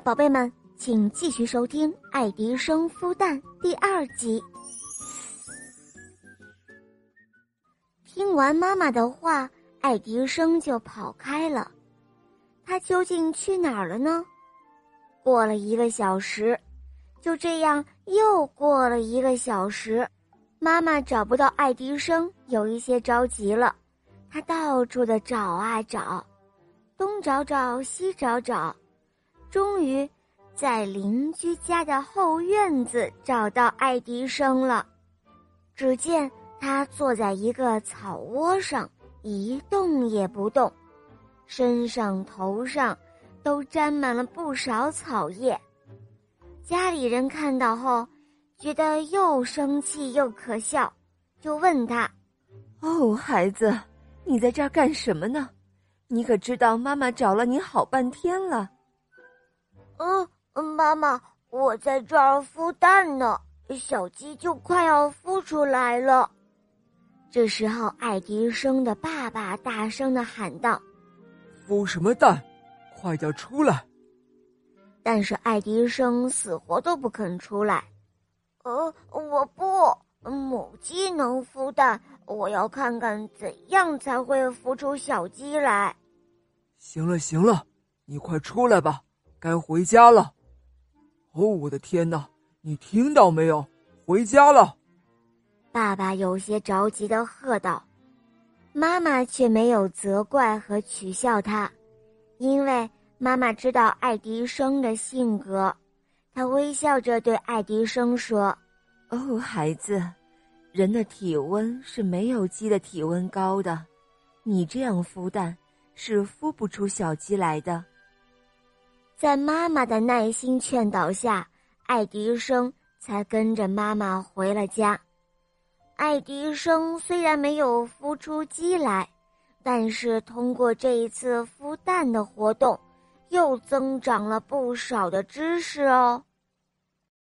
宝贝们，请继续收听《爱迪生孵蛋》第二集。听完妈妈的话，爱迪生就跑开了。他究竟去哪儿了呢？过了一个小时，就这样又过了一个小时，妈妈找不到爱迪生，有一些着急了。他到处的找啊找，东找找，西找找。终于，在邻居家的后院子找到爱迪生了。只见他坐在一个草窝上，一动也不动，身上头上都沾满了不少草叶。家里人看到后，觉得又生气又可笑，就问他：“哦，孩子，你在这儿干什么呢？你可知道妈妈找了你好半天了。”嗯，妈妈，我在这儿孵蛋呢，小鸡就快要孵出来了。这时候，爱迪生的爸爸大声的喊道：“孵什么蛋？快点出来！”但是爱迪生死活都不肯出来。呃，我不，母鸡能孵蛋，我要看看怎样才会孵出小鸡来。行了，行了，你快出来吧。该回家了，哦，我的天哪！你听到没有？回家了。爸爸有些着急的喝道，妈妈却没有责怪和取笑他，因为妈妈知道爱迪生的性格。她微笑着对爱迪生说：“哦，孩子，人的体温是没有鸡的体温高的，你这样孵蛋是孵不出小鸡来的。”在妈妈的耐心劝导下，爱迪生才跟着妈妈回了家。爱迪生虽然没有孵出鸡来，但是通过这一次孵蛋的活动，又增长了不少的知识哦。